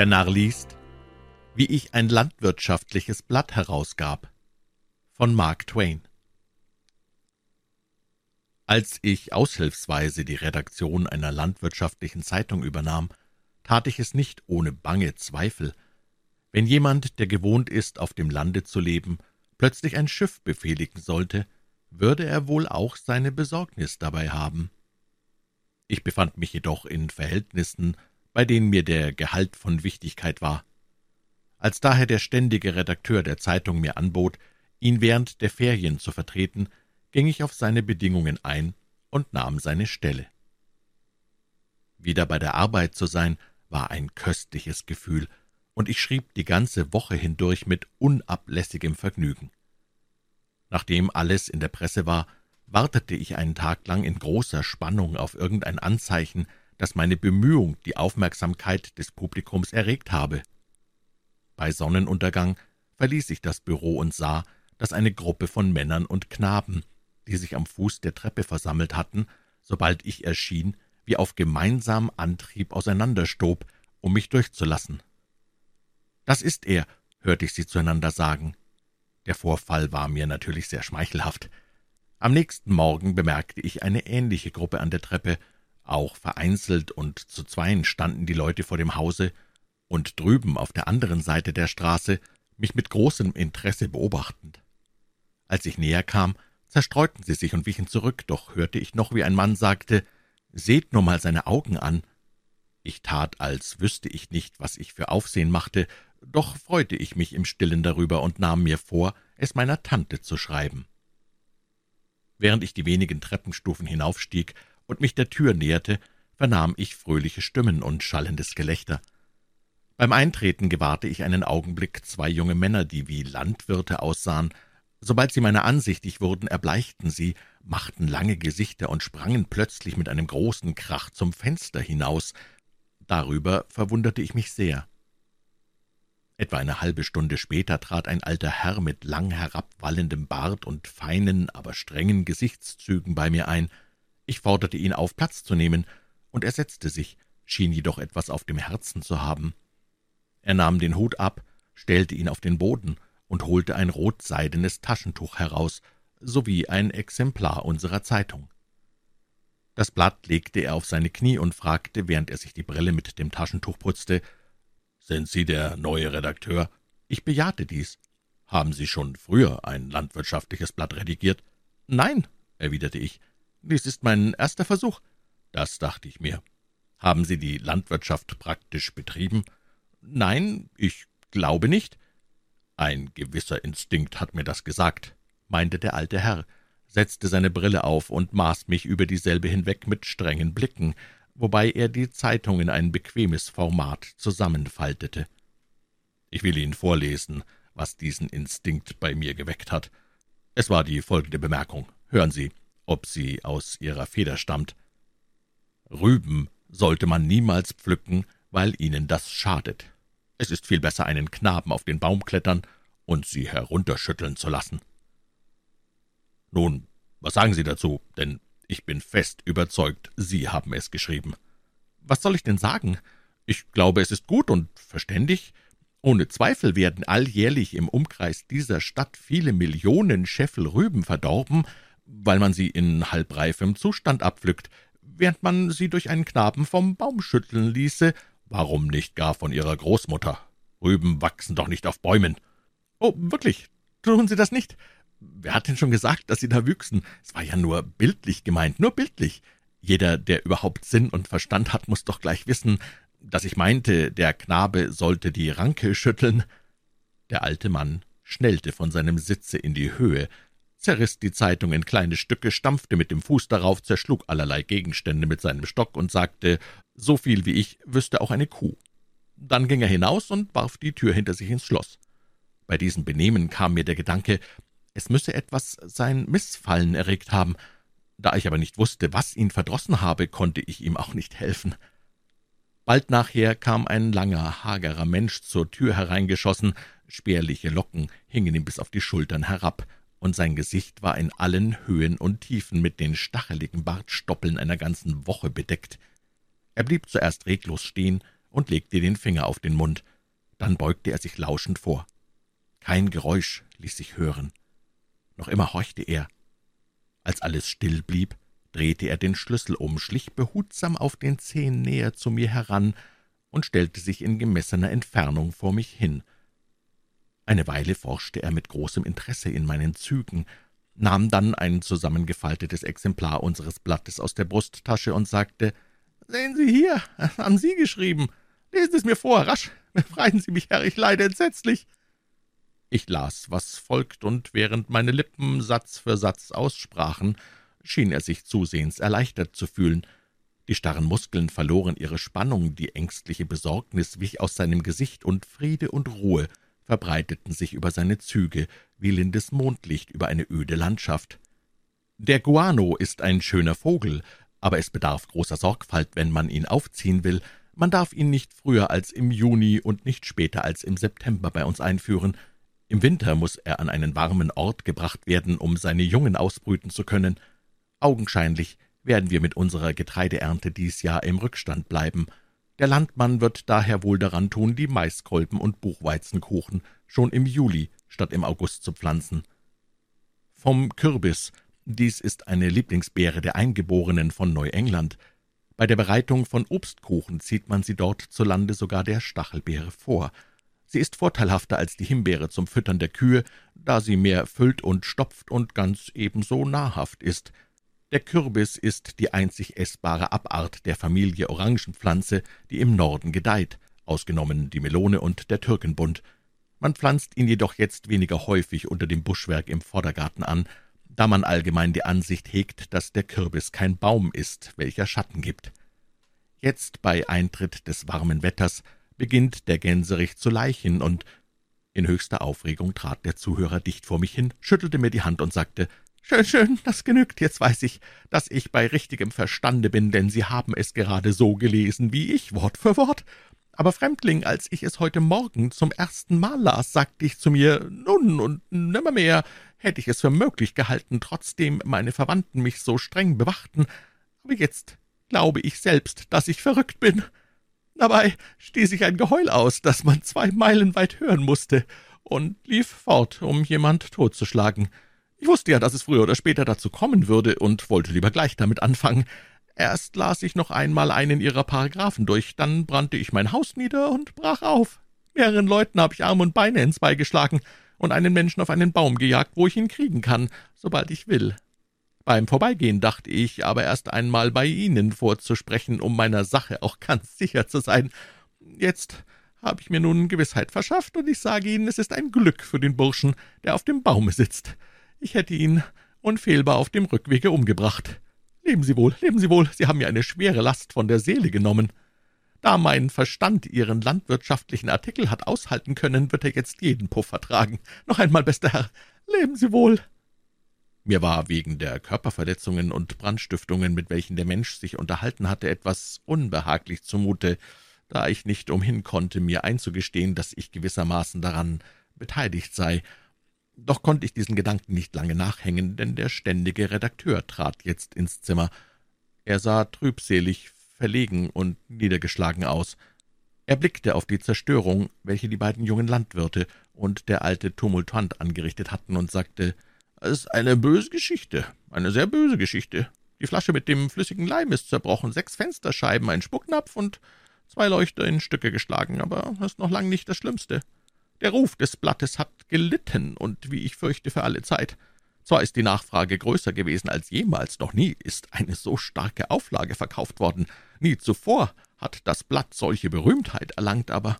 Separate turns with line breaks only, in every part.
Der Narr liest, wie ich ein landwirtschaftliches Blatt herausgab. Von Mark Twain. Als ich aushilfsweise die Redaktion einer landwirtschaftlichen Zeitung übernahm, tat ich es nicht ohne bange Zweifel. Wenn jemand, der gewohnt ist, auf dem Lande zu leben, plötzlich ein Schiff befehligen sollte, würde er wohl auch seine Besorgnis dabei haben. Ich befand mich jedoch in Verhältnissen, bei denen mir der Gehalt von Wichtigkeit war. Als daher der ständige Redakteur der Zeitung mir anbot, ihn während der Ferien zu vertreten, ging ich auf seine Bedingungen ein und nahm seine Stelle. Wieder bei der Arbeit zu sein, war ein köstliches Gefühl, und ich schrieb die ganze Woche hindurch mit unablässigem Vergnügen. Nachdem alles in der Presse war, wartete ich einen Tag lang in großer Spannung auf irgendein Anzeichen, dass meine Bemühung die Aufmerksamkeit des Publikums erregt habe. Bei Sonnenuntergang verließ ich das Büro und sah, dass eine Gruppe von Männern und Knaben, die sich am Fuß der Treppe versammelt hatten, sobald ich erschien, wie auf gemeinsamen Antrieb auseinanderstob, um mich durchzulassen. »Das ist er«, hörte ich sie zueinander sagen. Der Vorfall war mir natürlich sehr schmeichelhaft. Am nächsten Morgen bemerkte ich eine ähnliche Gruppe an der Treppe, auch vereinzelt und zu zweien standen die Leute vor dem Hause und drüben auf der anderen Seite der Straße, mich mit großem Interesse beobachtend. Als ich näher kam, zerstreuten sie sich und wichen zurück, doch hörte ich noch, wie ein Mann sagte, »Seht nur mal seine Augen an!« Ich tat, als wüsste ich nicht, was ich für Aufsehen machte, doch freute ich mich im stillen darüber und nahm mir vor, es meiner Tante zu schreiben. Während ich die wenigen Treppenstufen hinaufstieg, und mich der Tür näherte, vernahm ich fröhliche Stimmen und schallendes Gelächter. Beim Eintreten gewahrte ich einen Augenblick zwei junge Männer, die wie Landwirte aussahen. Sobald sie meiner ansichtig wurden, erbleichten sie, machten lange Gesichter und sprangen plötzlich mit einem großen Krach zum Fenster hinaus. Darüber verwunderte ich mich sehr. Etwa eine halbe Stunde später trat ein alter Herr mit lang herabwallendem Bart und feinen, aber strengen Gesichtszügen bei mir ein. Ich forderte ihn auf, Platz zu nehmen, und er setzte sich, schien jedoch etwas auf dem Herzen zu haben. Er nahm den Hut ab, stellte ihn auf den Boden und holte ein rotseidenes Taschentuch heraus, sowie ein Exemplar unserer Zeitung. Das Blatt legte er auf seine Knie und fragte, während er sich die Brille mit dem Taschentuch putzte, »Sind Sie der neue Redakteur?« Ich bejahte dies. »Haben Sie schon früher ein landwirtschaftliches Blatt redigiert?« »Nein«, erwiderte ich, »Dies ist mein erster Versuch.« »Das dachte ich mir. Haben Sie die Landwirtschaft praktisch betrieben?« »Nein, ich glaube nicht.« »Ein gewisser Instinkt hat mir das gesagt«, meinte der alte Herr, setzte seine Brille auf und maß mich über dieselbe hinweg mit strengen Blicken, wobei er die Zeitung in ein bequemes Format zusammenfaltete. Ich will Ihnen vorlesen, was diesen Instinkt bei mir geweckt hat. Es war die folgende Bemerkung. Hören Sie ob sie aus ihrer Feder stammt. Rüben sollte man niemals pflücken, weil ihnen das schadet. Es ist viel besser, einen Knaben auf den Baum klettern und sie herunterschütteln zu lassen. Nun, was sagen Sie dazu? Denn ich bin fest überzeugt, Sie haben es geschrieben. Was soll ich denn sagen? Ich glaube, es ist gut und verständig. Ohne Zweifel werden alljährlich im Umkreis dieser Stadt viele Millionen Scheffel Rüben verdorben, weil man sie in halbreifem Zustand abpflückt, während man sie durch einen Knaben vom Baum schütteln ließe, warum nicht gar von ihrer Großmutter? Rüben wachsen doch nicht auf Bäumen. Oh, wirklich, tun Sie das nicht? Wer hat denn schon gesagt, dass Sie da wüchsen? Es war ja nur bildlich gemeint, nur bildlich. Jeder, der überhaupt Sinn und Verstand hat, muss doch gleich wissen, dass ich meinte, der Knabe sollte die Ranke schütteln. Der alte Mann schnellte von seinem Sitze in die Höhe, zerriss die Zeitung in kleine Stücke, stampfte mit dem Fuß darauf, zerschlug allerlei Gegenstände mit seinem Stock und sagte, so viel wie ich wüsste auch eine Kuh. Dann ging er hinaus und warf die Tür hinter sich ins Schloss. Bei diesem Benehmen kam mir der Gedanke, es müsse etwas sein Missfallen erregt haben. Da ich aber nicht wusste, was ihn verdrossen habe, konnte ich ihm auch nicht helfen. Bald nachher kam ein langer, hagerer Mensch zur Tür hereingeschossen, spärliche Locken hingen ihm bis auf die Schultern herab, und sein Gesicht war in allen Höhen und Tiefen mit den stacheligen Bartstoppeln einer ganzen Woche bedeckt. Er blieb zuerst reglos stehen und legte den Finger auf den Mund. Dann beugte er sich lauschend vor. Kein Geräusch ließ sich hören. Noch immer horchte er. Als alles still blieb, drehte er den Schlüssel um, schlich behutsam auf den Zehen näher zu mir heran und stellte sich in gemessener Entfernung vor mich hin. Eine Weile forschte er mit großem Interesse in meinen Zügen, nahm dann ein zusammengefaltetes Exemplar unseres Blattes aus der Brusttasche und sagte, »Sehen Sie hier, haben Sie geschrieben. Lesen Sie es mir vor, rasch. Befreien Sie mich, Herr, ich leide entsetzlich.« Ich las, was folgt, und während meine Lippen Satz für Satz aussprachen, schien er sich zusehends erleichtert zu fühlen. Die starren Muskeln verloren ihre Spannung, die ängstliche Besorgnis wich aus seinem Gesicht, und Friede und Ruhe verbreiteten sich über seine Züge wie lindes Mondlicht über eine öde Landschaft. Der Guano ist ein schöner Vogel, aber es bedarf großer Sorgfalt, wenn man ihn aufziehen will. Man darf ihn nicht früher als im Juni und nicht später als im September bei uns einführen. Im Winter muss er an einen warmen Ort gebracht werden, um seine Jungen ausbrüten zu können. Augenscheinlich werden wir mit unserer Getreideernte dies Jahr im Rückstand bleiben. Der Landmann wird daher wohl daran tun, die Maiskolben und Buchweizenkuchen schon im Juli statt im August zu pflanzen. Vom Kürbis. Dies ist eine Lieblingsbeere der Eingeborenen von Neuengland. Bei der Bereitung von Obstkuchen zieht man sie dort zu Lande sogar der Stachelbeere vor. Sie ist vorteilhafter als die Himbeere zum Füttern der Kühe, da sie mehr füllt und stopft und ganz ebenso nahrhaft ist. Der Kürbis ist die einzig essbare Abart der Familie Orangenpflanze, die im Norden gedeiht, ausgenommen die Melone und der Türkenbund. Man pflanzt ihn jedoch jetzt weniger häufig unter dem Buschwerk im Vordergarten an, da man allgemein die Ansicht hegt, dass der Kürbis kein Baum ist, welcher Schatten gibt. Jetzt, bei Eintritt des warmen Wetters, beginnt der Gänserich zu leichen, und in höchster Aufregung trat der Zuhörer dicht vor mich hin, schüttelte mir die Hand und sagte, Schön, schön, das genügt. Jetzt weiß ich, dass ich bei richtigem Verstande bin, denn Sie haben es gerade so gelesen wie ich, Wort für Wort. Aber Fremdling, als ich es heute Morgen zum ersten Mal las, sagte ich zu mir, nun und nimmermehr hätte ich es für möglich gehalten, trotzdem meine Verwandten mich so streng bewachten. Aber jetzt glaube ich selbst, dass ich verrückt bin. Dabei stieß ich ein Geheul aus, das man zwei Meilen weit hören musste, und lief fort, um jemand totzuschlagen. Ich wusste ja, dass es früher oder später dazu kommen würde und wollte lieber gleich damit anfangen. Erst las ich noch einmal einen ihrer Paragraphen durch, dann brannte ich mein Haus nieder und brach auf. Mehreren Leuten habe ich Arm und Beine ins Bein geschlagen und einen Menschen auf einen Baum gejagt, wo ich ihn kriegen kann, sobald ich will. Beim Vorbeigehen dachte ich aber erst einmal bei Ihnen vorzusprechen, um meiner Sache auch ganz sicher zu sein. Jetzt habe ich mir nun Gewissheit verschafft, und ich sage Ihnen, es ist ein Glück für den Burschen, der auf dem Baume sitzt. Ich hätte ihn unfehlbar auf dem Rückwege umgebracht. Leben Sie wohl, leben Sie wohl, Sie haben mir eine schwere Last von der Seele genommen. Da mein Verstand Ihren landwirtschaftlichen Artikel hat aushalten können, wird er jetzt jeden Puff vertragen. Noch einmal, bester Herr, leben Sie wohl. Mir war wegen der Körperverletzungen und Brandstiftungen, mit welchen der Mensch sich unterhalten hatte, etwas unbehaglich zumute, da ich nicht umhin konnte, mir einzugestehen, dass ich gewissermaßen daran beteiligt sei, doch konnte ich diesen Gedanken nicht lange nachhängen, denn der ständige Redakteur trat jetzt ins Zimmer. Er sah trübselig, verlegen und niedergeschlagen aus. Er blickte auf die Zerstörung, welche die beiden jungen Landwirte und der alte Tumultuant angerichtet hatten, und sagte, »Es ist eine böse Geschichte, eine sehr böse Geschichte. Die Flasche mit dem flüssigen Leim ist zerbrochen, sechs Fensterscheiben, ein Spucknapf und zwei Leuchter in Stücke geschlagen, aber das ist noch lang nicht das Schlimmste. Der Ruf des Blattes hat gelitten, und wie ich fürchte, für alle Zeit. Zwar ist die Nachfrage größer gewesen als jemals, noch nie ist eine so starke Auflage verkauft worden. Nie zuvor hat das Blatt solche Berühmtheit erlangt, aber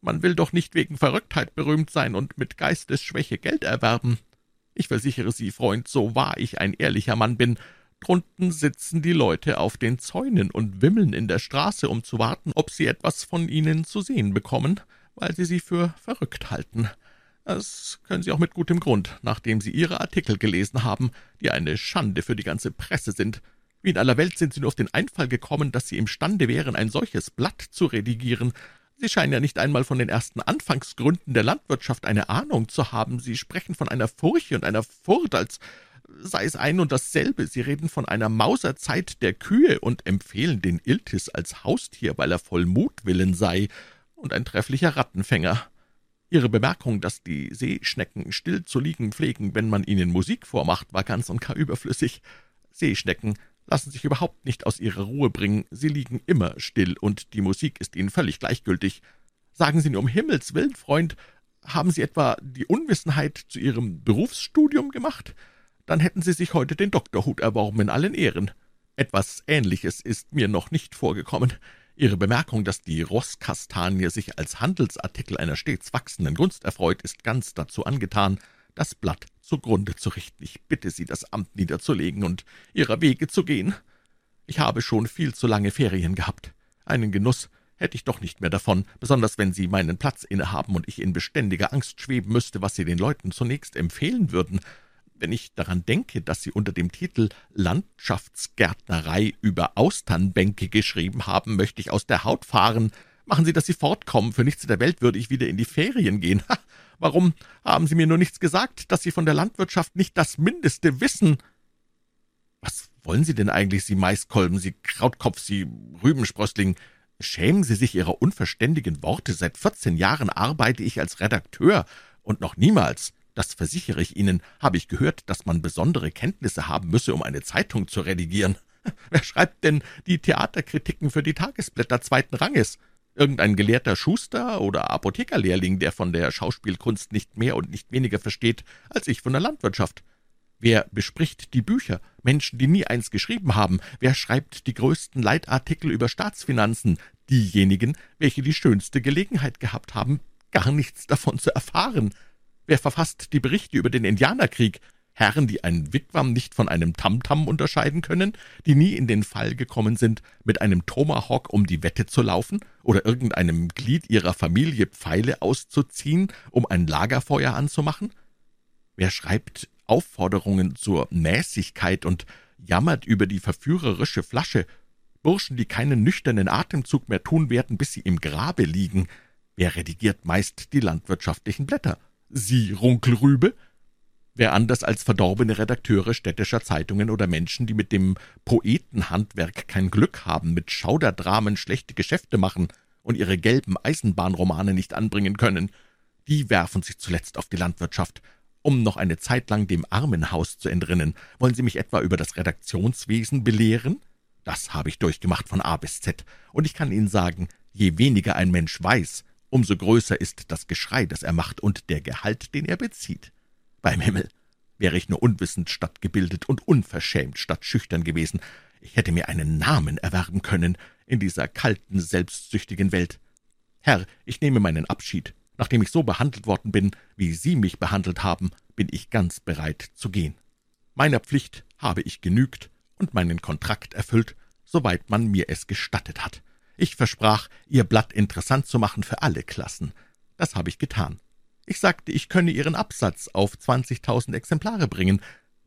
man will doch nicht wegen Verrücktheit berühmt sein und mit Geistesschwäche Geld erwerben. Ich versichere Sie, Freund, so wahr ich ein ehrlicher Mann bin, drunten sitzen die Leute auf den Zäunen und wimmeln in der Straße, um zu warten, ob sie etwas von Ihnen zu sehen bekommen weil Sie sie für verrückt halten. Das können Sie auch mit gutem Grund, nachdem Sie Ihre Artikel gelesen haben, die eine Schande für die ganze Presse sind. Wie in aller Welt sind Sie nur auf den Einfall gekommen, dass Sie imstande wären, ein solches Blatt zu redigieren. Sie scheinen ja nicht einmal von den ersten Anfangsgründen der Landwirtschaft eine Ahnung zu haben. Sie sprechen von einer Furche und einer Furt, als sei es ein und dasselbe. Sie reden von einer Mauserzeit der Kühe und empfehlen den Iltis als Haustier, weil er voll Mutwillen sei und ein trefflicher Rattenfänger. Ihre Bemerkung, dass die Seeschnecken still zu liegen pflegen, wenn man ihnen Musik vormacht, war ganz und gar überflüssig. Seeschnecken lassen sich überhaupt nicht aus ihrer Ruhe bringen, sie liegen immer still, und die Musik ist ihnen völlig gleichgültig. Sagen Sie nur um Himmels willen, Freund, haben Sie etwa die Unwissenheit zu Ihrem Berufsstudium gemacht? Dann hätten Sie sich heute den Doktorhut erworben in allen Ehren. Etwas Ähnliches ist mir noch nicht vorgekommen. Ihre Bemerkung, dass die Rosskastanie sich als Handelsartikel einer stets wachsenden Gunst erfreut, ist ganz dazu angetan, das Blatt zugrunde zu richten. Ich bitte Sie, das Amt niederzulegen und Ihrer Wege zu gehen. Ich habe schon viel zu lange Ferien gehabt. Einen Genuss hätte ich doch nicht mehr davon, besonders wenn Sie meinen Platz innehaben und ich in beständiger Angst schweben müsste, was Sie den Leuten zunächst empfehlen würden. Wenn ich daran denke, dass Sie unter dem Titel Landschaftsgärtnerei über Austernbänke geschrieben haben, möchte ich aus der Haut fahren. Machen Sie, dass Sie fortkommen. Für nichts in der Welt würde ich wieder in die Ferien gehen. Ha, warum haben Sie mir nur nichts gesagt, dass Sie von der Landwirtschaft nicht das Mindeste wissen? Was wollen Sie denn eigentlich, Sie Maiskolben, Sie Krautkopf, Sie Rübensprössling? Schämen Sie sich Ihrer unverständigen Worte. Seit vierzehn Jahren arbeite ich als Redakteur und noch niemals das versichere ich Ihnen, habe ich gehört, dass man besondere Kenntnisse haben müsse, um eine Zeitung zu redigieren. Wer schreibt denn die Theaterkritiken für die Tagesblätter zweiten Ranges? Irgendein gelehrter Schuster oder Apothekerlehrling, der von der Schauspielkunst nicht mehr und nicht weniger versteht als ich von der Landwirtschaft. Wer bespricht die Bücher? Menschen, die nie eins geschrieben haben. Wer schreibt die größten Leitartikel über Staatsfinanzen? Diejenigen, welche die schönste Gelegenheit gehabt haben, gar nichts davon zu erfahren. Wer verfasst die Berichte über den Indianerkrieg? Herren, die ein Wigwam nicht von einem Tamtam unterscheiden können, die nie in den Fall gekommen sind, mit einem Tomahawk um die Wette zu laufen oder irgendeinem Glied ihrer Familie Pfeile auszuziehen, um ein Lagerfeuer anzumachen? Wer schreibt Aufforderungen zur Mäßigkeit und jammert über die verführerische Flasche? Burschen, die keinen nüchternen Atemzug mehr tun werden, bis sie im Grabe liegen. Wer redigiert meist die landwirtschaftlichen Blätter? Sie, Runkelrübe? Wer anders als verdorbene Redakteure städtischer Zeitungen oder Menschen, die mit dem Poetenhandwerk kein Glück haben, mit Schauderdramen schlechte Geschäfte machen und ihre gelben Eisenbahnromane nicht anbringen können, die werfen sich zuletzt auf die Landwirtschaft, um noch eine Zeit lang dem Armenhaus zu entrinnen. Wollen Sie mich etwa über das Redaktionswesen belehren? Das habe ich durchgemacht von A bis Z, und ich kann Ihnen sagen, je weniger ein Mensch weiß, umso größer ist das Geschrei, das er macht, und der Gehalt, den er bezieht. Beim Himmel, wäre ich nur unwissend statt gebildet und unverschämt statt schüchtern gewesen, ich hätte mir einen Namen erwerben können in dieser kalten, selbstsüchtigen Welt. Herr, ich nehme meinen Abschied. Nachdem ich so behandelt worden bin, wie Sie mich behandelt haben, bin ich ganz bereit zu gehen. Meiner Pflicht habe ich genügt und meinen Kontrakt erfüllt, soweit man mir es gestattet hat. Ich versprach, Ihr Blatt interessant zu machen für alle Klassen. Das habe ich getan. Ich sagte, ich könne Ihren Absatz auf zwanzigtausend Exemplare bringen.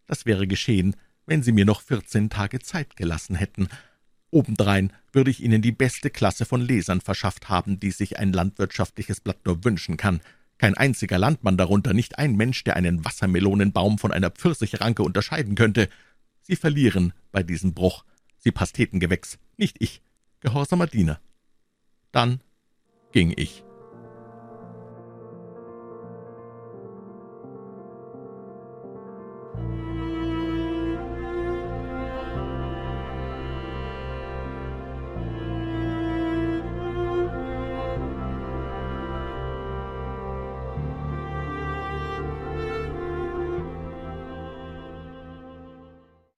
Das wäre geschehen, wenn Sie mir noch vierzehn Tage Zeit gelassen hätten. Obendrein würde ich Ihnen die beste Klasse von Lesern verschafft haben, die sich ein landwirtschaftliches Blatt nur wünschen kann. Kein einziger Landmann darunter, nicht ein Mensch, der einen Wassermelonenbaum von einer Pfirsichranke unterscheiden könnte. Sie verlieren bei diesem Bruch. Sie Pastetengewächs, nicht ich gehorsamer Diener. Dann ging ich.